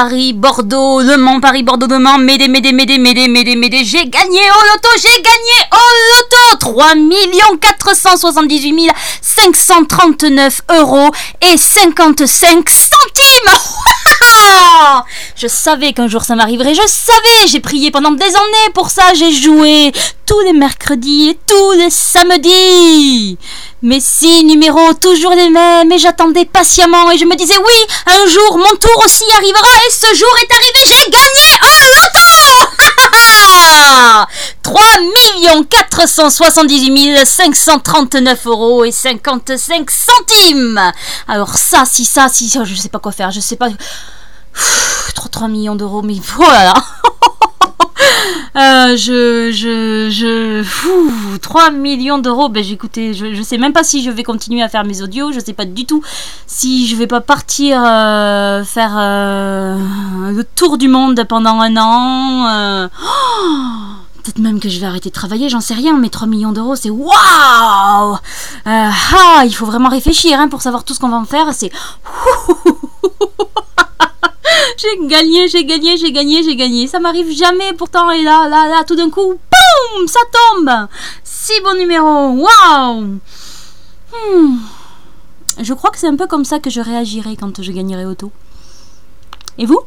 Paris, Bordeaux, Le Mans, Paris, Bordeaux, Le Mans, Médé, Médé, Médé, Médé, Médé, Médé, j'ai gagné au loto, j'ai gagné au loto. 3 478 539 euros et 55 centimes Je savais qu'un jour ça m'arriverait, je savais, j'ai prié pendant des années pour ça, j'ai joué tous les mercredis et tous les samedis. Mais si, numéros toujours les mêmes, et j'attendais patiemment, et je me disais, oui, un jour mon tour aussi arrivera, et ce jour est arrivé, j'ai gagné un loto. 3 478 539 euros et 55 centimes. Alors ça, si ça, si ça, je sais pas quoi faire, je sais pas... 3, millions d'euros, mais voilà euh, je, je, je, 3 millions d'euros. Ben, j'écoutais, je, je sais même pas si je vais continuer à faire mes audios. Je sais pas du tout si je vais pas partir euh, faire euh, le tour du monde pendant un an. Peut-être même que je vais arrêter de travailler, j'en sais rien, mais 3 millions d'euros, c'est waouh Ah, il faut vraiment réfléchir hein, pour savoir tout ce qu'on va en faire. C'est. j'ai gagné, j'ai gagné, j'ai gagné, j'ai gagné. Ça m'arrive jamais pourtant. Et là, là, là, tout d'un coup, boum, ça tombe. Si bon numéro. Waouh. Hmm. Je crois que c'est un peu comme ça que je réagirai quand je gagnerai auto. Et vous?